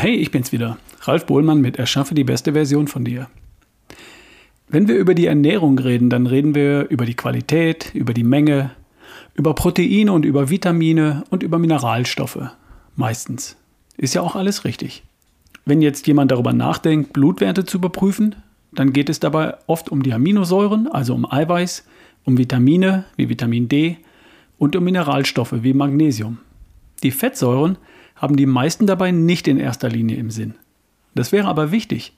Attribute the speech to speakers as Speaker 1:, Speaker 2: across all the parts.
Speaker 1: Hey, ich bin's wieder. Ralf Bohlmann mit Erschaffe die beste Version von dir. Wenn wir über die Ernährung reden, dann reden wir über die Qualität, über die Menge, über Proteine und über Vitamine und über Mineralstoffe. Meistens. Ist ja auch alles richtig. Wenn jetzt jemand darüber nachdenkt, Blutwerte zu überprüfen, dann geht es dabei oft um die Aminosäuren, also um Eiweiß, um Vitamine wie Vitamin D und um Mineralstoffe wie Magnesium. Die Fettsäuren haben die meisten dabei nicht in erster Linie im Sinn. Das wäre aber wichtig,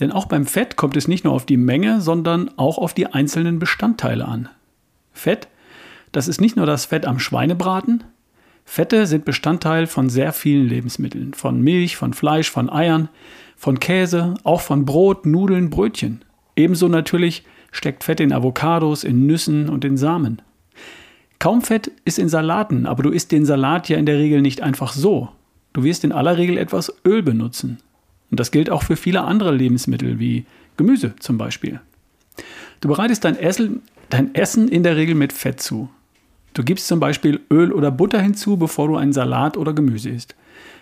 Speaker 1: denn auch beim Fett kommt es nicht nur auf die Menge, sondern auch auf die einzelnen Bestandteile an. Fett, das ist nicht nur das Fett am Schweinebraten, Fette sind Bestandteil von sehr vielen Lebensmitteln, von Milch, von Fleisch, von Eiern, von Käse, auch von Brot, Nudeln, Brötchen. Ebenso natürlich steckt Fett in Avocados, in Nüssen und in Samen. Kaum Fett ist in Salaten, aber du isst den Salat ja in der Regel nicht einfach so. Du wirst in aller Regel etwas Öl benutzen. Und das gilt auch für viele andere Lebensmittel, wie Gemüse zum Beispiel. Du bereitest dein Essen, dein Essen in der Regel mit Fett zu. Du gibst zum Beispiel Öl oder Butter hinzu, bevor du einen Salat oder Gemüse isst.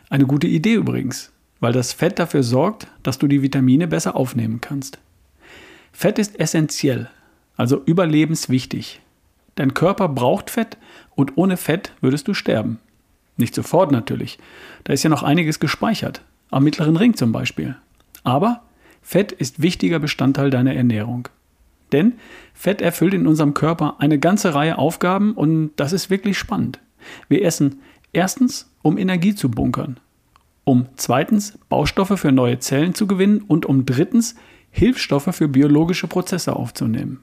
Speaker 1: Eine gute Idee übrigens, weil das Fett dafür sorgt, dass du die Vitamine besser aufnehmen kannst. Fett ist essentiell, also überlebenswichtig. Dein Körper braucht Fett und ohne Fett würdest du sterben. Nicht sofort natürlich, da ist ja noch einiges gespeichert, am mittleren Ring zum Beispiel. Aber Fett ist wichtiger Bestandteil deiner Ernährung. Denn Fett erfüllt in unserem Körper eine ganze Reihe Aufgaben und das ist wirklich spannend. Wir essen erstens, um Energie zu bunkern, um zweitens Baustoffe für neue Zellen zu gewinnen und um drittens Hilfsstoffe für biologische Prozesse aufzunehmen.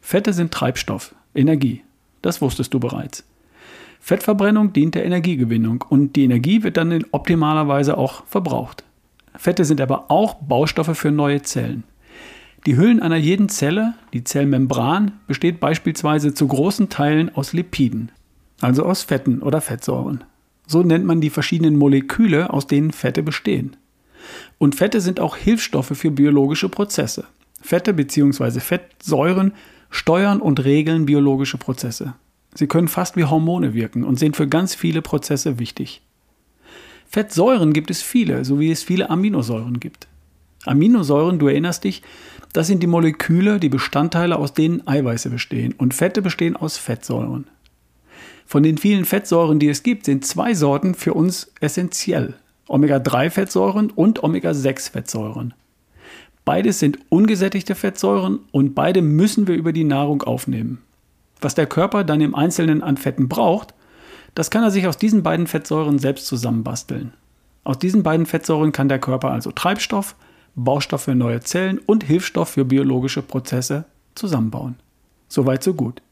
Speaker 1: Fette sind Treibstoff, Energie. Das wusstest du bereits. Fettverbrennung dient der Energiegewinnung und die Energie wird dann in optimaler Weise auch verbraucht. Fette sind aber auch Baustoffe für neue Zellen. Die Hüllen einer jeden Zelle, die Zellmembran, besteht beispielsweise zu großen Teilen aus Lipiden, also aus Fetten oder Fettsäuren. So nennt man die verschiedenen Moleküle, aus denen Fette bestehen. Und Fette sind auch Hilfsstoffe für biologische Prozesse. Fette bzw. Fettsäuren steuern und regeln biologische Prozesse. Sie können fast wie Hormone wirken und sind für ganz viele Prozesse wichtig. Fettsäuren gibt es viele, so wie es viele Aminosäuren gibt. Aminosäuren, du erinnerst dich, das sind die Moleküle, die Bestandteile, aus denen Eiweiße bestehen und Fette bestehen aus Fettsäuren. Von den vielen Fettsäuren, die es gibt, sind zwei Sorten für uns essentiell. Omega-3-Fettsäuren und Omega-6-Fettsäuren. Beides sind ungesättigte Fettsäuren und beide müssen wir über die Nahrung aufnehmen. Was der Körper dann im Einzelnen an Fetten braucht, das kann er sich aus diesen beiden Fettsäuren selbst zusammenbasteln. Aus diesen beiden Fettsäuren kann der Körper also Treibstoff, Baustoff für neue Zellen und Hilfsstoff für biologische Prozesse zusammenbauen. Soweit so gut.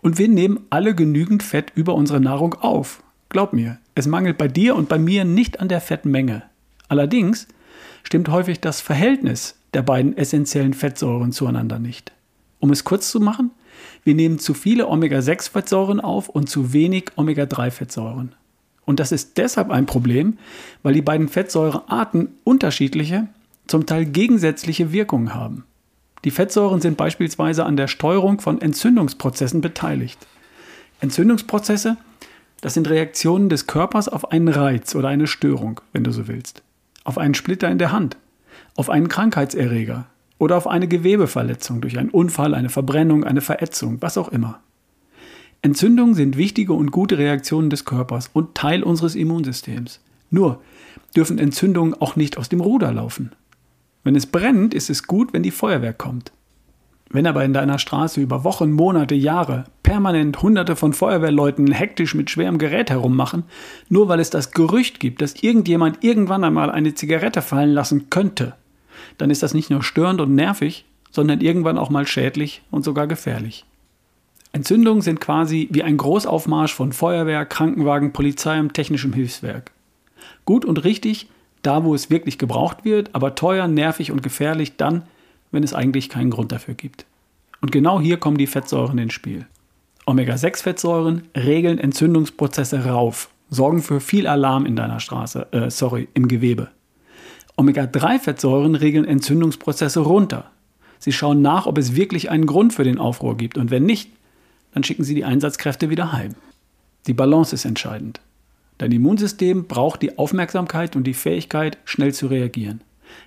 Speaker 1: Und wir nehmen alle genügend Fett über unsere Nahrung auf. Glaub mir, es mangelt bei dir und bei mir nicht an der Fettmenge. Allerdings stimmt häufig das Verhältnis der beiden essentiellen Fettsäuren zueinander nicht. Um es kurz zu machen, wir nehmen zu viele Omega-6-Fettsäuren auf und zu wenig Omega-3-Fettsäuren. Und das ist deshalb ein Problem, weil die beiden Fettsäurearten unterschiedliche, zum Teil gegensätzliche Wirkungen haben. Die Fettsäuren sind beispielsweise an der Steuerung von Entzündungsprozessen beteiligt. Entzündungsprozesse, das sind Reaktionen des Körpers auf einen Reiz oder eine Störung, wenn du so willst auf einen Splitter in der Hand, auf einen Krankheitserreger oder auf eine Gewebeverletzung durch einen Unfall, eine Verbrennung, eine Verätzung, was auch immer. Entzündungen sind wichtige und gute Reaktionen des Körpers und Teil unseres Immunsystems. Nur dürfen Entzündungen auch nicht aus dem Ruder laufen. Wenn es brennt, ist es gut, wenn die Feuerwehr kommt. Wenn aber in deiner Straße über Wochen, Monate, Jahre permanent Hunderte von Feuerwehrleuten hektisch mit schwerem Gerät herummachen, nur weil es das Gerücht gibt, dass irgendjemand irgendwann einmal eine Zigarette fallen lassen könnte, dann ist das nicht nur störend und nervig, sondern irgendwann auch mal schädlich und sogar gefährlich. Entzündungen sind quasi wie ein Großaufmarsch von Feuerwehr, Krankenwagen, Polizei und technischem Hilfswerk. Gut und richtig, da wo es wirklich gebraucht wird, aber teuer, nervig und gefährlich dann, wenn es eigentlich keinen Grund dafür gibt. Und genau hier kommen die Fettsäuren ins Spiel. Omega-6-Fettsäuren regeln Entzündungsprozesse rauf, sorgen für viel Alarm in deiner Straße, äh, sorry, im Gewebe. Omega-3-Fettsäuren regeln Entzündungsprozesse runter. Sie schauen nach, ob es wirklich einen Grund für den Aufruhr gibt und wenn nicht, dann schicken sie die Einsatzkräfte wieder heim. Die Balance ist entscheidend. Dein Immunsystem braucht die Aufmerksamkeit und die Fähigkeit, schnell zu reagieren.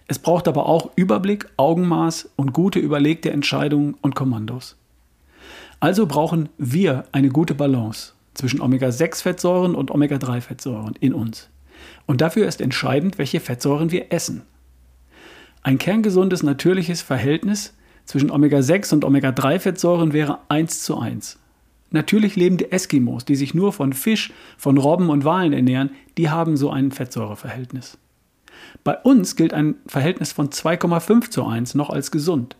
Speaker 1: Es braucht aber auch Überblick, Augenmaß und gute überlegte Entscheidungen und Kommandos. Also brauchen wir eine gute Balance zwischen Omega-6-Fettsäuren und Omega-3-Fettsäuren in uns. Und dafür ist entscheidend, welche Fettsäuren wir essen. Ein kerngesundes, natürliches Verhältnis zwischen Omega-6 und Omega-3-Fettsäuren wäre 1 zu 1. Natürlich lebende Eskimos, die sich nur von Fisch, von Robben und Walen ernähren, die haben so ein Fettsäureverhältnis. Bei uns gilt ein Verhältnis von 2,5 zu 1 noch als gesund.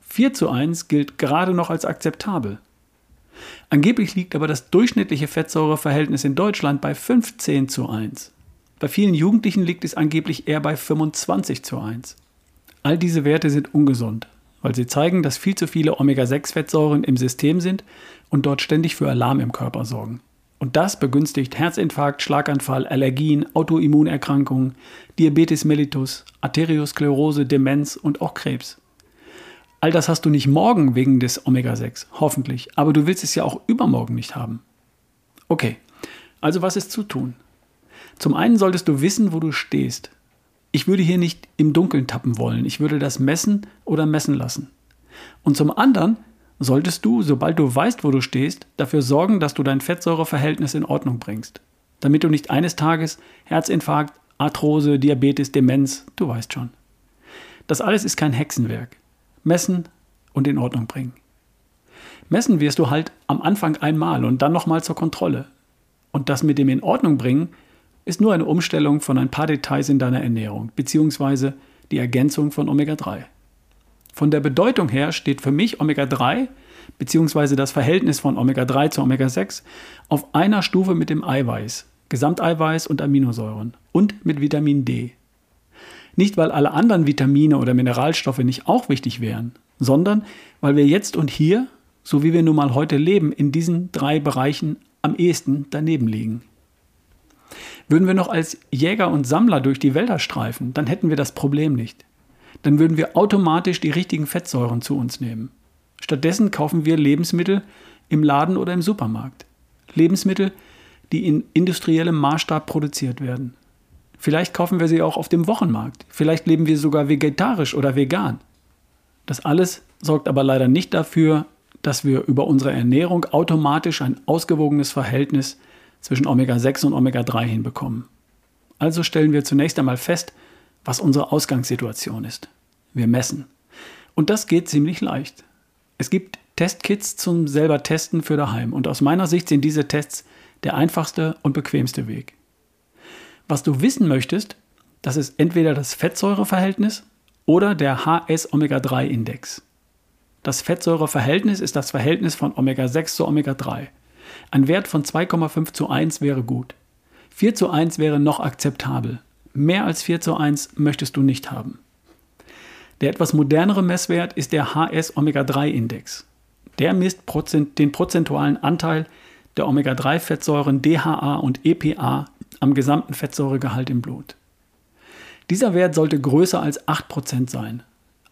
Speaker 1: 4 zu 1 gilt gerade noch als akzeptabel. Angeblich liegt aber das durchschnittliche Fettsäureverhältnis in Deutschland bei 15 zu 1. Bei vielen Jugendlichen liegt es angeblich eher bei 25 zu 1. All diese Werte sind ungesund, weil sie zeigen, dass viel zu viele Omega-6-Fettsäuren im System sind und dort ständig für Alarm im Körper sorgen. Und das begünstigt Herzinfarkt, Schlaganfall, Allergien, Autoimmunerkrankungen, Diabetes mellitus, Arteriosklerose, Demenz und auch Krebs. All das hast du nicht morgen wegen des Omega-6, hoffentlich, aber du willst es ja auch übermorgen nicht haben. Okay, also was ist zu tun? Zum einen solltest du wissen, wo du stehst. Ich würde hier nicht im Dunkeln tappen wollen, ich würde das messen oder messen lassen. Und zum anderen solltest du, sobald du weißt, wo du stehst, dafür sorgen, dass du dein Fettsäureverhältnis in Ordnung bringst, damit du nicht eines Tages Herzinfarkt, Arthrose, Diabetes, Demenz, du weißt schon. Das alles ist kein Hexenwerk messen und in Ordnung bringen. Messen wirst du halt am Anfang einmal und dann nochmal zur Kontrolle. Und das mit dem in Ordnung bringen ist nur eine Umstellung von ein paar Details in deiner Ernährung, beziehungsweise die Ergänzung von Omega-3. Von der Bedeutung her steht für mich Omega-3 beziehungsweise das Verhältnis von Omega-3 zu Omega-6 auf einer Stufe mit dem Eiweiß, Gesamteiweiß und Aminosäuren und mit Vitamin D. Nicht, weil alle anderen Vitamine oder Mineralstoffe nicht auch wichtig wären, sondern weil wir jetzt und hier, so wie wir nun mal heute leben, in diesen drei Bereichen am ehesten daneben liegen. Würden wir noch als Jäger und Sammler durch die Wälder streifen, dann hätten wir das Problem nicht. Dann würden wir automatisch die richtigen Fettsäuren zu uns nehmen. Stattdessen kaufen wir Lebensmittel im Laden oder im Supermarkt. Lebensmittel, die in industriellem Maßstab produziert werden. Vielleicht kaufen wir sie auch auf dem Wochenmarkt. Vielleicht leben wir sogar vegetarisch oder vegan. Das alles sorgt aber leider nicht dafür, dass wir über unsere Ernährung automatisch ein ausgewogenes Verhältnis zwischen Omega-6 und Omega-3 hinbekommen. Also stellen wir zunächst einmal fest, was unsere Ausgangssituation ist. Wir messen. Und das geht ziemlich leicht. Es gibt Testkits zum selber Testen für daheim und aus meiner Sicht sind diese Tests der einfachste und bequemste Weg. Was du wissen möchtest, das ist entweder das Fettsäureverhältnis oder der HS-Omega-3-Index. Das Fettsäureverhältnis ist das Verhältnis von Omega-6 zu Omega-3. Ein Wert von 2,5 zu 1 wäre gut. 4 zu 1 wäre noch akzeptabel. Mehr als 4 zu 1 möchtest du nicht haben. Der etwas modernere Messwert ist der HS-Omega-3-Index. Der misst den prozentualen Anteil der Omega-3-Fettsäuren DHA und EPA am gesamten Fettsäuregehalt im Blut. Dieser Wert sollte größer als 8% sein.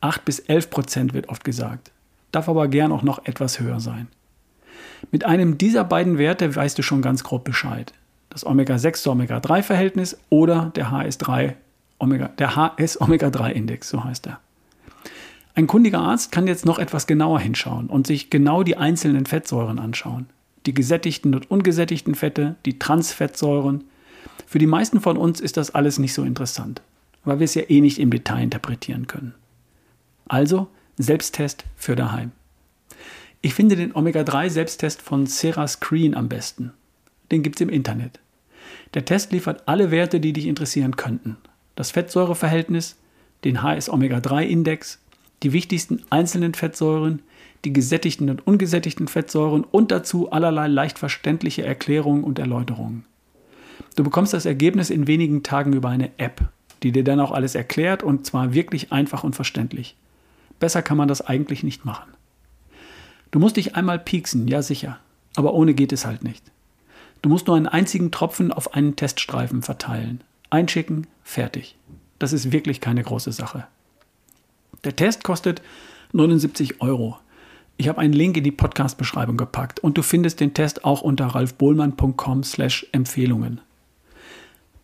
Speaker 1: 8 bis 11% wird oft gesagt, darf aber gern auch noch etwas höher sein. Mit einem dieser beiden Werte weißt du schon ganz grob Bescheid. Das Omega-6 zu Omega-3-Verhältnis oder der HS-3 Omega, der HS-Omega-3-Index, so heißt er. Ein kundiger Arzt kann jetzt noch etwas genauer hinschauen und sich genau die einzelnen Fettsäuren anschauen. Die gesättigten und ungesättigten Fette, die Transfettsäuren, für die meisten von uns ist das alles nicht so interessant, weil wir es ja eh nicht im Detail interpretieren können. Also Selbsttest für daheim. Ich finde den Omega-3-Selbsttest von Sarah Screen am besten. Den gibt es im Internet. Der Test liefert alle Werte, die dich interessieren könnten. Das Fettsäureverhältnis, den HS-Omega-3-Index, die wichtigsten einzelnen Fettsäuren, die gesättigten und ungesättigten Fettsäuren und dazu allerlei leicht verständliche Erklärungen und Erläuterungen. Du bekommst das Ergebnis in wenigen Tagen über eine App, die dir dann auch alles erklärt und zwar wirklich einfach und verständlich. Besser kann man das eigentlich nicht machen. Du musst dich einmal pieksen, ja sicher, aber ohne geht es halt nicht. Du musst nur einen einzigen Tropfen auf einen Teststreifen verteilen, einschicken, fertig. Das ist wirklich keine große Sache. Der Test kostet 79 Euro. Ich habe einen Link in die Podcast-Beschreibung gepackt und du findest den Test auch unter ralfbohlmann.com/empfehlungen.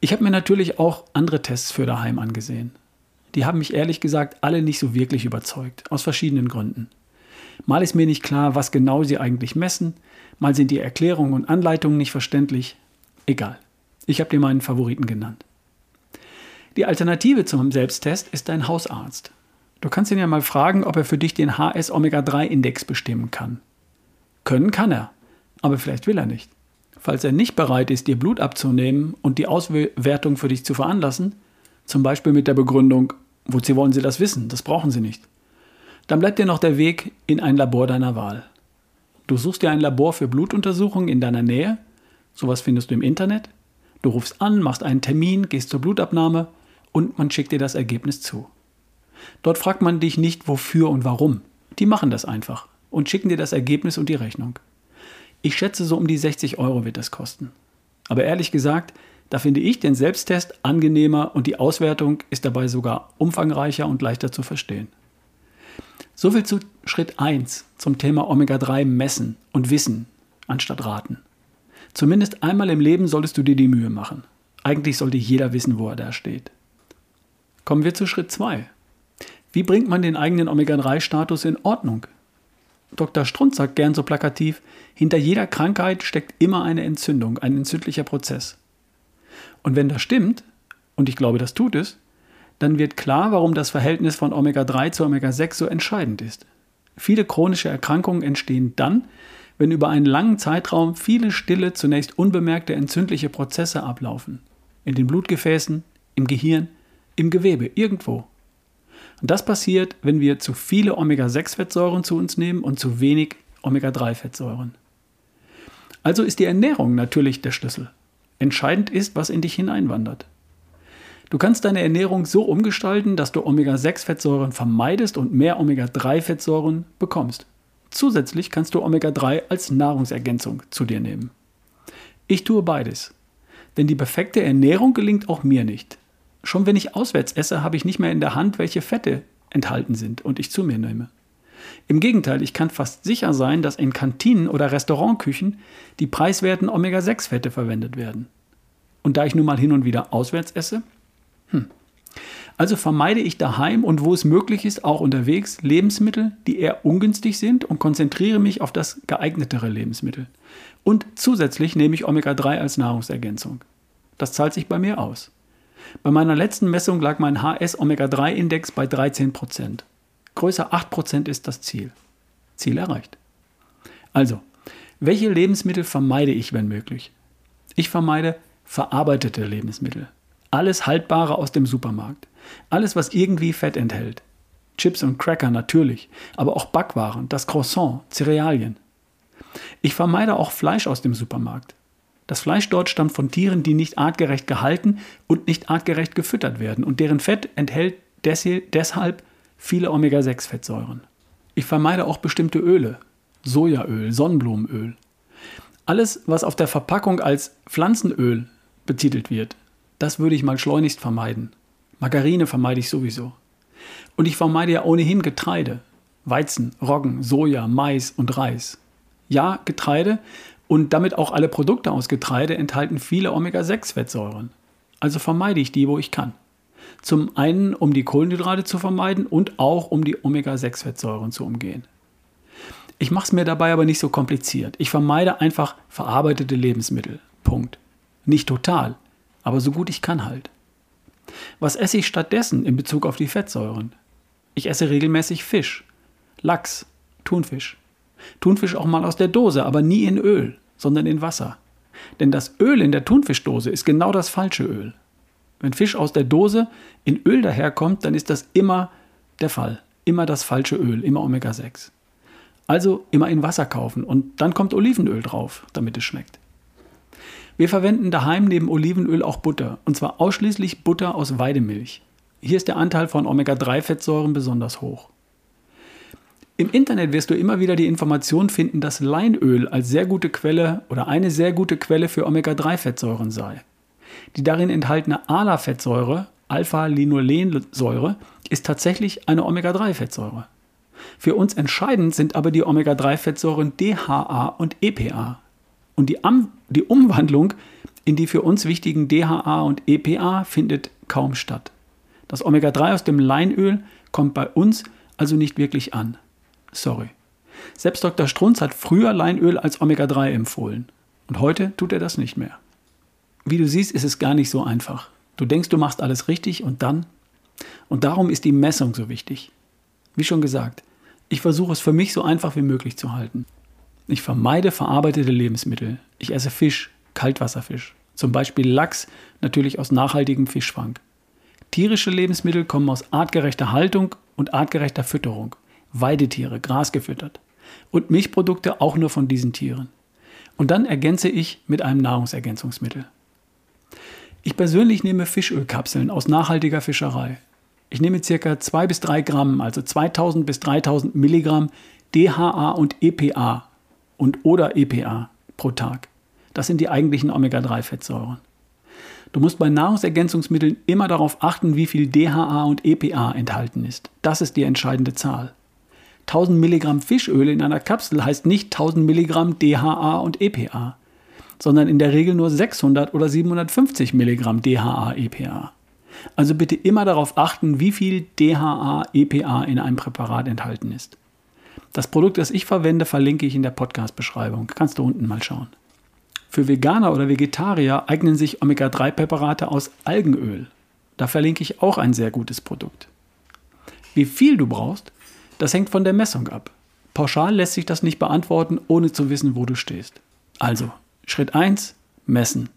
Speaker 1: Ich habe mir natürlich auch andere Tests für daheim angesehen. Die haben mich ehrlich gesagt alle nicht so wirklich überzeugt, aus verschiedenen Gründen. Mal ist mir nicht klar, was genau sie eigentlich messen, mal sind die Erklärungen und Anleitungen nicht verständlich. Egal. Ich habe dir meinen Favoriten genannt. Die Alternative zum Selbsttest ist dein Hausarzt. Du kannst ihn ja mal fragen, ob er für dich den HS-Omega-3-Index bestimmen kann. Können kann er, aber vielleicht will er nicht. Falls er nicht bereit ist, dir Blut abzunehmen und die Auswertung für dich zu veranlassen, zum Beispiel mit der Begründung, wozu wollen Sie das wissen, das brauchen Sie nicht, dann bleibt dir noch der Weg in ein Labor deiner Wahl. Du suchst dir ein Labor für Blutuntersuchungen in deiner Nähe, sowas findest du im Internet, du rufst an, machst einen Termin, gehst zur Blutabnahme und man schickt dir das Ergebnis zu. Dort fragt man dich nicht wofür und warum. Die machen das einfach und schicken dir das Ergebnis und die Rechnung. Ich schätze, so um die 60 Euro wird das kosten. Aber ehrlich gesagt, da finde ich den Selbsttest angenehmer und die Auswertung ist dabei sogar umfangreicher und leichter zu verstehen. Soviel zu Schritt 1 zum Thema Omega-3 messen und wissen anstatt raten. Zumindest einmal im Leben solltest du dir die Mühe machen. Eigentlich sollte jeder wissen, wo er da steht. Kommen wir zu Schritt 2. Wie bringt man den eigenen Omega-3-Status in Ordnung? Dr. Strunz sagt gern so plakativ, hinter jeder Krankheit steckt immer eine Entzündung, ein entzündlicher Prozess. Und wenn das stimmt, und ich glaube, das tut es, dann wird klar, warum das Verhältnis von Omega-3 zu Omega-6 so entscheidend ist. Viele chronische Erkrankungen entstehen dann, wenn über einen langen Zeitraum viele stille, zunächst unbemerkte entzündliche Prozesse ablaufen. In den Blutgefäßen, im Gehirn, im Gewebe, irgendwo. Und das passiert, wenn wir zu viele Omega-6-Fettsäuren zu uns nehmen und zu wenig Omega-3-Fettsäuren. Also ist die Ernährung natürlich der Schlüssel. Entscheidend ist, was in dich hineinwandert. Du kannst deine Ernährung so umgestalten, dass du Omega-6-Fettsäuren vermeidest und mehr Omega-3-Fettsäuren bekommst. Zusätzlich kannst du Omega-3 als Nahrungsergänzung zu dir nehmen. Ich tue beides. Denn die perfekte Ernährung gelingt auch mir nicht. Schon wenn ich auswärts esse, habe ich nicht mehr in der Hand, welche Fette enthalten sind und ich zu mir nehme. Im Gegenteil, ich kann fast sicher sein, dass in Kantinen oder Restaurantküchen die preiswerten Omega-6-Fette verwendet werden. Und da ich nun mal hin und wieder auswärts esse, hm. Also vermeide ich daheim und wo es möglich ist, auch unterwegs Lebensmittel, die eher ungünstig sind und konzentriere mich auf das geeignetere Lebensmittel. Und zusätzlich nehme ich Omega-3 als Nahrungsergänzung. Das zahlt sich bei mir aus. Bei meiner letzten Messung lag mein HS-Omega-3-Index bei 13%. Größer 8% ist das Ziel. Ziel erreicht. Also, welche Lebensmittel vermeide ich, wenn möglich? Ich vermeide verarbeitete Lebensmittel. Alles Haltbare aus dem Supermarkt. Alles, was irgendwie Fett enthält. Chips und Cracker natürlich, aber auch Backwaren, das Croissant, Cerealien. Ich vermeide auch Fleisch aus dem Supermarkt. Das Fleisch dort stammt von Tieren, die nicht artgerecht gehalten und nicht artgerecht gefüttert werden und deren Fett enthält deshalb viele Omega-6-Fettsäuren. Ich vermeide auch bestimmte Öle, Sojaöl, Sonnenblumenöl. Alles, was auf der Verpackung als Pflanzenöl betitelt wird, das würde ich mal schleunigst vermeiden. Margarine vermeide ich sowieso. Und ich vermeide ja ohnehin Getreide. Weizen, Roggen, Soja, Mais und Reis. Ja, Getreide und damit auch alle Produkte aus Getreide enthalten viele Omega-6-Fettsäuren. Also vermeide ich die, wo ich kann. Zum einen, um die Kohlenhydrate zu vermeiden und auch um die Omega-6-Fettsäuren zu umgehen. Ich mache es mir dabei aber nicht so kompliziert. Ich vermeide einfach verarbeitete Lebensmittel. Punkt. Nicht total, aber so gut ich kann halt. Was esse ich stattdessen in Bezug auf die Fettsäuren? Ich esse regelmäßig Fisch, Lachs, Thunfisch. Thunfisch auch mal aus der Dose, aber nie in Öl, sondern in Wasser. Denn das Öl in der Thunfischdose ist genau das falsche Öl. Wenn Fisch aus der Dose in Öl daherkommt, dann ist das immer der Fall. Immer das falsche Öl, immer Omega-6. Also immer in Wasser kaufen und dann kommt Olivenöl drauf, damit es schmeckt. Wir verwenden daheim neben Olivenöl auch Butter, und zwar ausschließlich Butter aus Weidemilch. Hier ist der Anteil von Omega-3-Fettsäuren besonders hoch. Im Internet wirst du immer wieder die Information finden, dass Leinöl als sehr gute Quelle oder eine sehr gute Quelle für Omega-3-Fettsäuren sei. Die darin enthaltene ALA-Fettsäure, Alpha-Linolensäure, ist tatsächlich eine Omega-3-Fettsäure. Für uns entscheidend sind aber die Omega-3-Fettsäuren DHA und EPA. Und die, die Umwandlung in die für uns wichtigen DHA und EPA findet kaum statt. Das Omega-3 aus dem Leinöl kommt bei uns also nicht wirklich an. Sorry. Selbst Dr. Strunz hat früher Leinöl als Omega-3 empfohlen. Und heute tut er das nicht mehr. Wie du siehst, ist es gar nicht so einfach. Du denkst, du machst alles richtig und dann? Und darum ist die Messung so wichtig. Wie schon gesagt, ich versuche es für mich so einfach wie möglich zu halten. Ich vermeide verarbeitete Lebensmittel. Ich esse Fisch, Kaltwasserfisch. Zum Beispiel Lachs, natürlich aus nachhaltigem Fischfang. Tierische Lebensmittel kommen aus artgerechter Haltung und artgerechter Fütterung. Weidetiere, Gras gefüttert. Und Milchprodukte auch nur von diesen Tieren. Und dann ergänze ich mit einem Nahrungsergänzungsmittel. Ich persönlich nehme Fischölkapseln aus nachhaltiger Fischerei. Ich nehme ca. 2 bis 3 Gramm, also 2000 bis 3000 Milligramm DHA und EPA und oder EPA pro Tag. Das sind die eigentlichen Omega-3-Fettsäuren. Du musst bei Nahrungsergänzungsmitteln immer darauf achten, wie viel DHA und EPA enthalten ist. Das ist die entscheidende Zahl. 1000 Milligramm Fischöl in einer Kapsel heißt nicht 1000 Milligramm DHA und EPA, sondern in der Regel nur 600 oder 750 Milligramm DHA EPA. Also bitte immer darauf achten, wie viel DHA EPA in einem Präparat enthalten ist. Das Produkt, das ich verwende, verlinke ich in der Podcast-Beschreibung. Kannst du unten mal schauen. Für Veganer oder Vegetarier eignen sich Omega-3-Präparate aus Algenöl. Da verlinke ich auch ein sehr gutes Produkt. Wie viel du brauchst, das hängt von der Messung ab. Pauschal lässt sich das nicht beantworten, ohne zu wissen, wo du stehst. Also, Schritt 1, messen.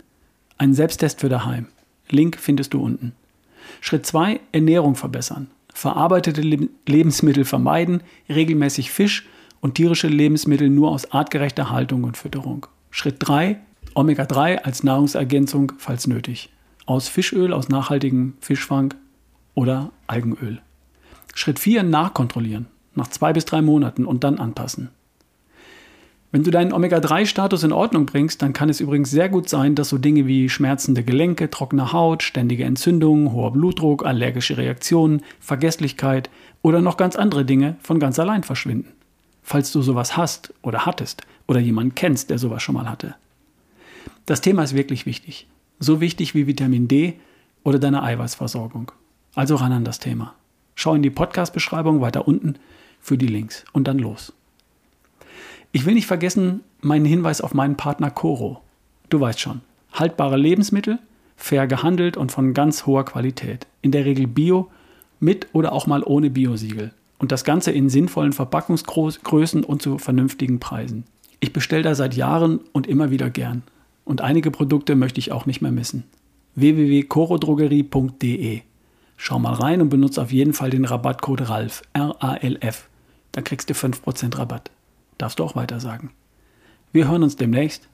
Speaker 1: Ein Selbsttest für daheim. Link findest du unten. Schritt 2, Ernährung verbessern. Verarbeitete Lebensmittel vermeiden, regelmäßig Fisch und tierische Lebensmittel nur aus artgerechter Haltung und Fütterung. Schritt 3, Omega-3 als Nahrungsergänzung, falls nötig. Aus Fischöl, aus nachhaltigem Fischfang oder Algenöl. Schritt 4, nachkontrollieren. Nach zwei bis drei Monaten und dann anpassen. Wenn du deinen Omega-3-Status in Ordnung bringst, dann kann es übrigens sehr gut sein, dass so Dinge wie schmerzende Gelenke, trockene Haut, ständige Entzündungen, hoher Blutdruck, allergische Reaktionen, Vergesslichkeit oder noch ganz andere Dinge von ganz allein verschwinden. Falls du sowas hast oder hattest oder jemanden kennst, der sowas schon mal hatte. Das Thema ist wirklich wichtig. So wichtig wie Vitamin D oder deine Eiweißversorgung. Also ran an das Thema. Schau in die Podcast-Beschreibung weiter unten für die Links und dann los. Ich will nicht vergessen meinen Hinweis auf meinen Partner Coro. Du weißt schon, haltbare Lebensmittel, fair gehandelt und von ganz hoher Qualität. In der Regel Bio, mit oder auch mal ohne Biosiegel. Und das Ganze in sinnvollen Verpackungsgrößen und zu vernünftigen Preisen. Ich bestelle da seit Jahren und immer wieder gern. Und einige Produkte möchte ich auch nicht mehr missen. www.corodrogerie.de Schau mal rein und benutze auf jeden Fall den Rabattcode RALF, R-A-L-F. Da kriegst du 5% Rabatt darfst du auch weiter sagen. Wir hören uns demnächst.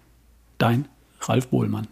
Speaker 1: Dein Ralf Bohlmann.